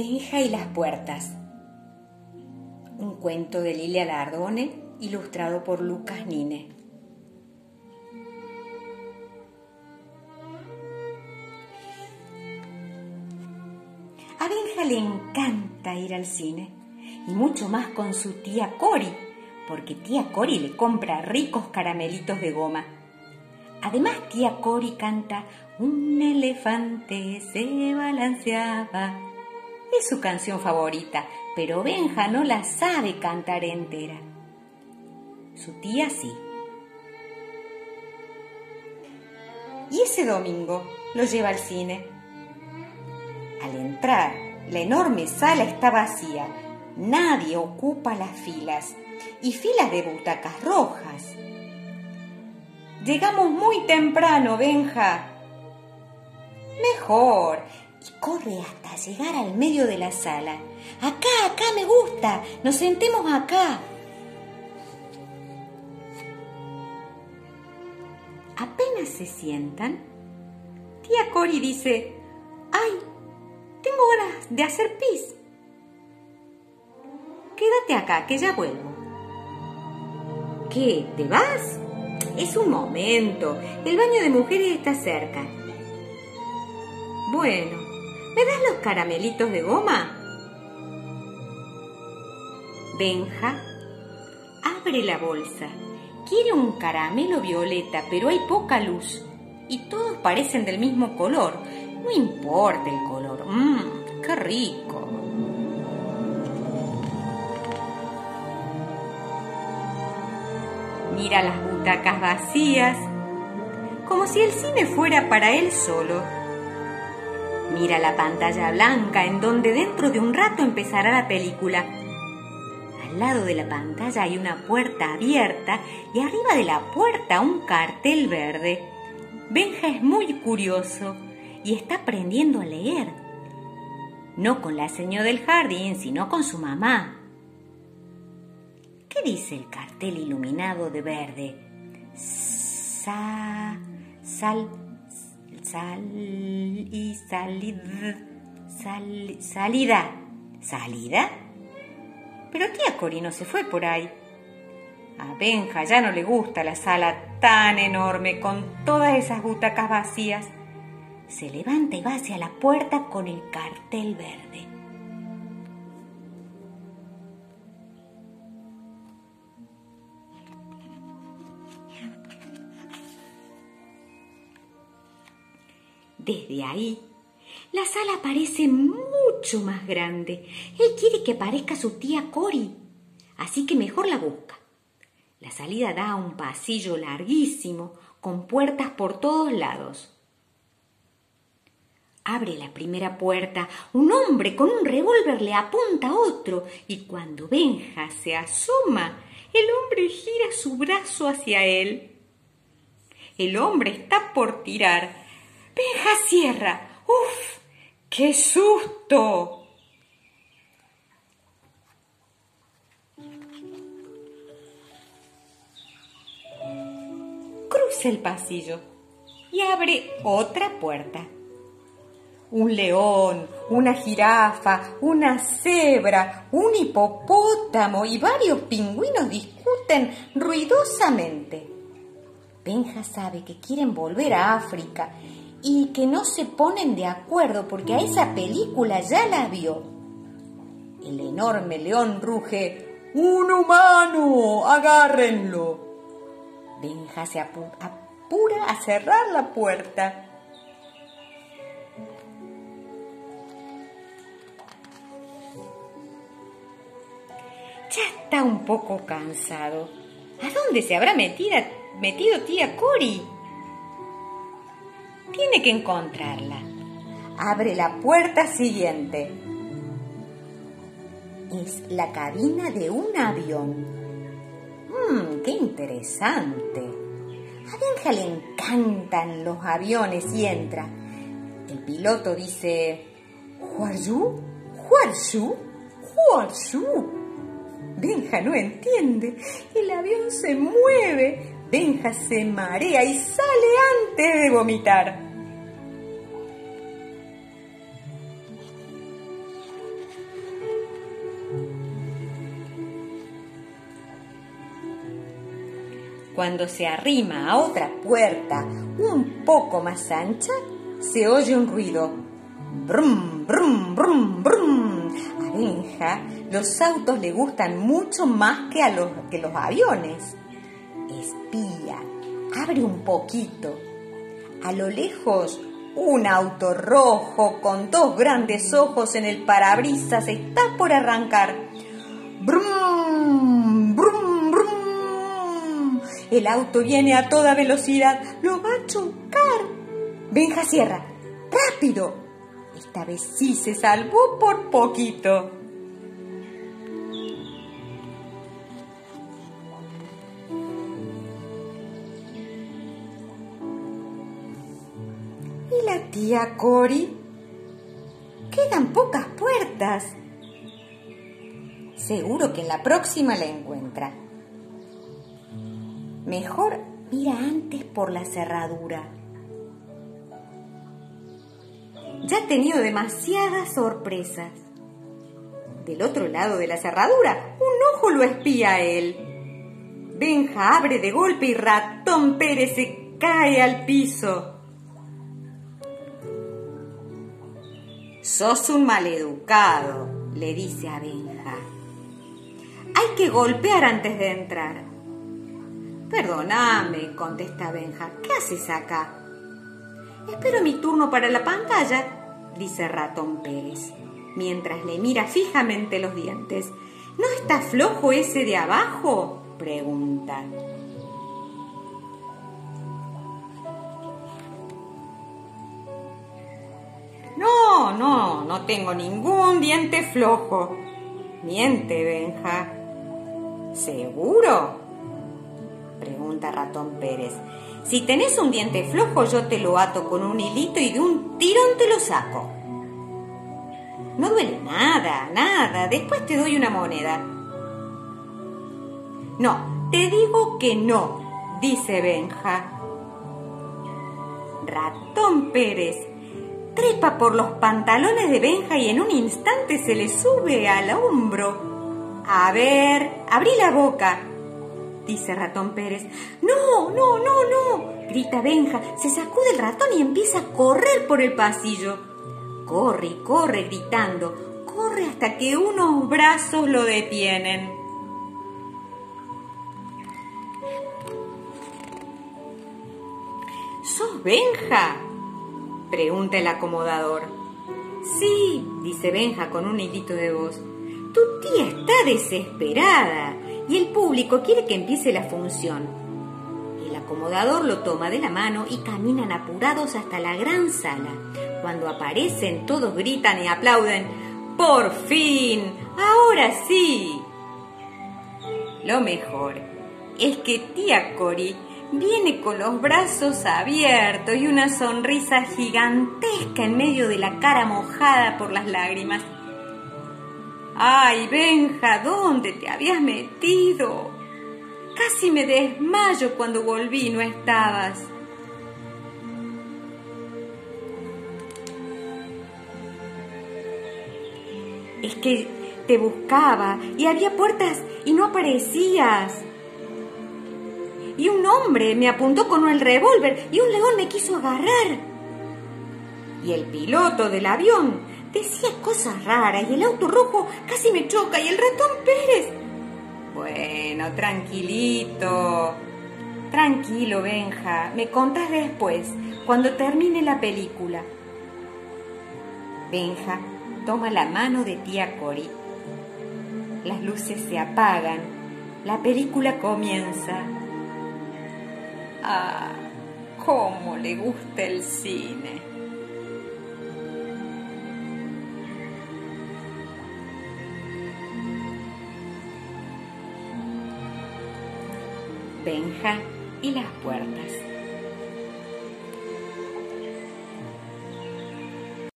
Benja y las puertas. Un cuento de Lilia Lardone, ilustrado por Lucas Nine. A Benja le encanta ir al cine, y mucho más con su tía Cori, porque tía Cori le compra ricos caramelitos de goma. Además, tía Cori canta Un elefante se balanceaba. Es su canción favorita, pero Benja no la sabe cantar entera. Su tía sí. Y ese domingo lo lleva al cine. Al entrar, la enorme sala está vacía. Nadie ocupa las filas y filas de butacas rojas. Llegamos muy temprano, Benja. Mejor. Y corre hasta llegar al medio de la sala. Acá, acá me gusta. Nos sentemos acá. Apenas se sientan, tía Cori dice, ¡ay! Tengo ganas de hacer pis. Quédate acá, que ya vuelvo. ¿Qué? ¿Te vas? Es un momento. El baño de mujeres está cerca. Bueno, ¿me das los caramelitos de goma? Benja abre la bolsa. Quiere un caramelo violeta, pero hay poca luz. Y todos parecen del mismo color. No importa el color. Mmm, qué rico. Mira las butacas vacías, como si el cine fuera para él solo. Mira la pantalla blanca en donde dentro de un rato empezará la película. Al lado de la pantalla hay una puerta abierta y arriba de la puerta un cartel verde. Benja es muy curioso y está aprendiendo a leer. No con la señora del jardín, sino con su mamá. ¿Qué dice el cartel iluminado de verde? Sa, sal, sal y salid, sal, salida. ¿Salida? Pero tía Cori no se fue por ahí. A Benja ya no le gusta la sala tan enorme con todas esas butacas vacías. Se levanta y va hacia la puerta con el cartel verde. Desde ahí, la sala parece mucho más grande. Él quiere que parezca su tía Cori, así que mejor la busca. La salida da a un pasillo larguísimo, con puertas por todos lados. Abre la primera puerta, un hombre con un revólver le apunta a otro, y cuando Benja se asoma, el hombre gira su brazo hacia él. El hombre está por tirar, Benja cierra. ¡Uf! ¡Qué susto! Cruza el pasillo y abre otra puerta. Un león, una jirafa, una cebra, un hipopótamo y varios pingüinos discuten ruidosamente. Benja sabe que quieren volver a África y que no se ponen de acuerdo porque a esa película ya la vio. El enorme león ruge, ¡Un humano! ¡Agárrenlo! Benja se apura a cerrar la puerta. Ya está un poco cansado. ¿A dónde se habrá metido, metido tía Cori? Que encontrarla. Abre la puerta siguiente. Es la cabina de un avión. Mmm, qué interesante. A Benja le encantan los aviones y entra. El piloto dice, ¿Huarzú? ¿Huarzú? ¿Huarzú? Benja no entiende. El avión se mueve. Benja se marea y sale antes de vomitar. Cuando se arrima a otra puerta un poco más ancha, se oye un ruido. Brum, brum, brum, brum. A los autos le gustan mucho más que a los, que los aviones. Espía, abre un poquito. A lo lejos, un auto rojo con dos grandes ojos en el parabrisas está por arrancar. Brum, brum, brum. El auto viene a toda velocidad. Lo va a chocar. Benja cierra. ¡Rápido! Esta vez sí se salvó por poquito. ¿Y la tía Cori? Quedan pocas puertas. Seguro que en la próxima la encuentra. Mejor mira antes por la cerradura. Ya ha tenido demasiadas sorpresas. Del otro lado de la cerradura, un ojo lo espía a él. Benja abre de golpe y Ratón Pérez se cae al piso. Sos un maleducado, le dice a Benja. Hay que golpear antes de entrar. Perdóname, contesta Benja. ¿Qué haces acá? Espero mi turno para la pantalla, dice Ratón Pérez, mientras le mira fijamente los dientes. ¿No está flojo ese de abajo? pregunta. No, no, no tengo ningún diente flojo. Miente, Benja. ¿Seguro? Ratón Pérez. Si tenés un diente flojo, yo te lo ato con un hilito y de un tirón te lo saco. No duele nada, nada. Después te doy una moneda. No, te digo que no, dice Benja. Ratón Pérez trepa por los pantalones de Benja y en un instante se le sube al hombro. A ver, abrí la boca, dice Ratón Pérez. No, no, no, no, grita Benja, se sacude el ratón y empieza a correr por el pasillo. Corre corre gritando, corre hasta que unos brazos lo detienen. ¿Sos Benja? pregunta el acomodador. Sí, dice Benja con un hilito de voz. Tu tía está desesperada y el público quiere que empiece la función. El acomodador lo toma de la mano y caminan apurados hasta la gran sala. Cuando aparecen, todos gritan y aplauden. ¡Por fin! ¡Ahora sí! Lo mejor es que tía Cori Viene con los brazos abiertos y una sonrisa gigantesca en medio de la cara mojada por las lágrimas. ¡Ay, Benja! ¿Dónde te habías metido? Casi me desmayo cuando volví y no estabas. Es que te buscaba y había puertas y no aparecías y un hombre me apuntó con el revólver y un león me quiso agarrar. Y el piloto del avión decía cosas raras y el auto rojo casi me choca y el ratón Pérez. Bueno, tranquilito. Tranquilo, Benja. Me contás después, cuando termine la película. Benja toma la mano de tía Cori. Las luces se apagan. La película comienza. Ah, cómo le gusta el cine. Y las puertas.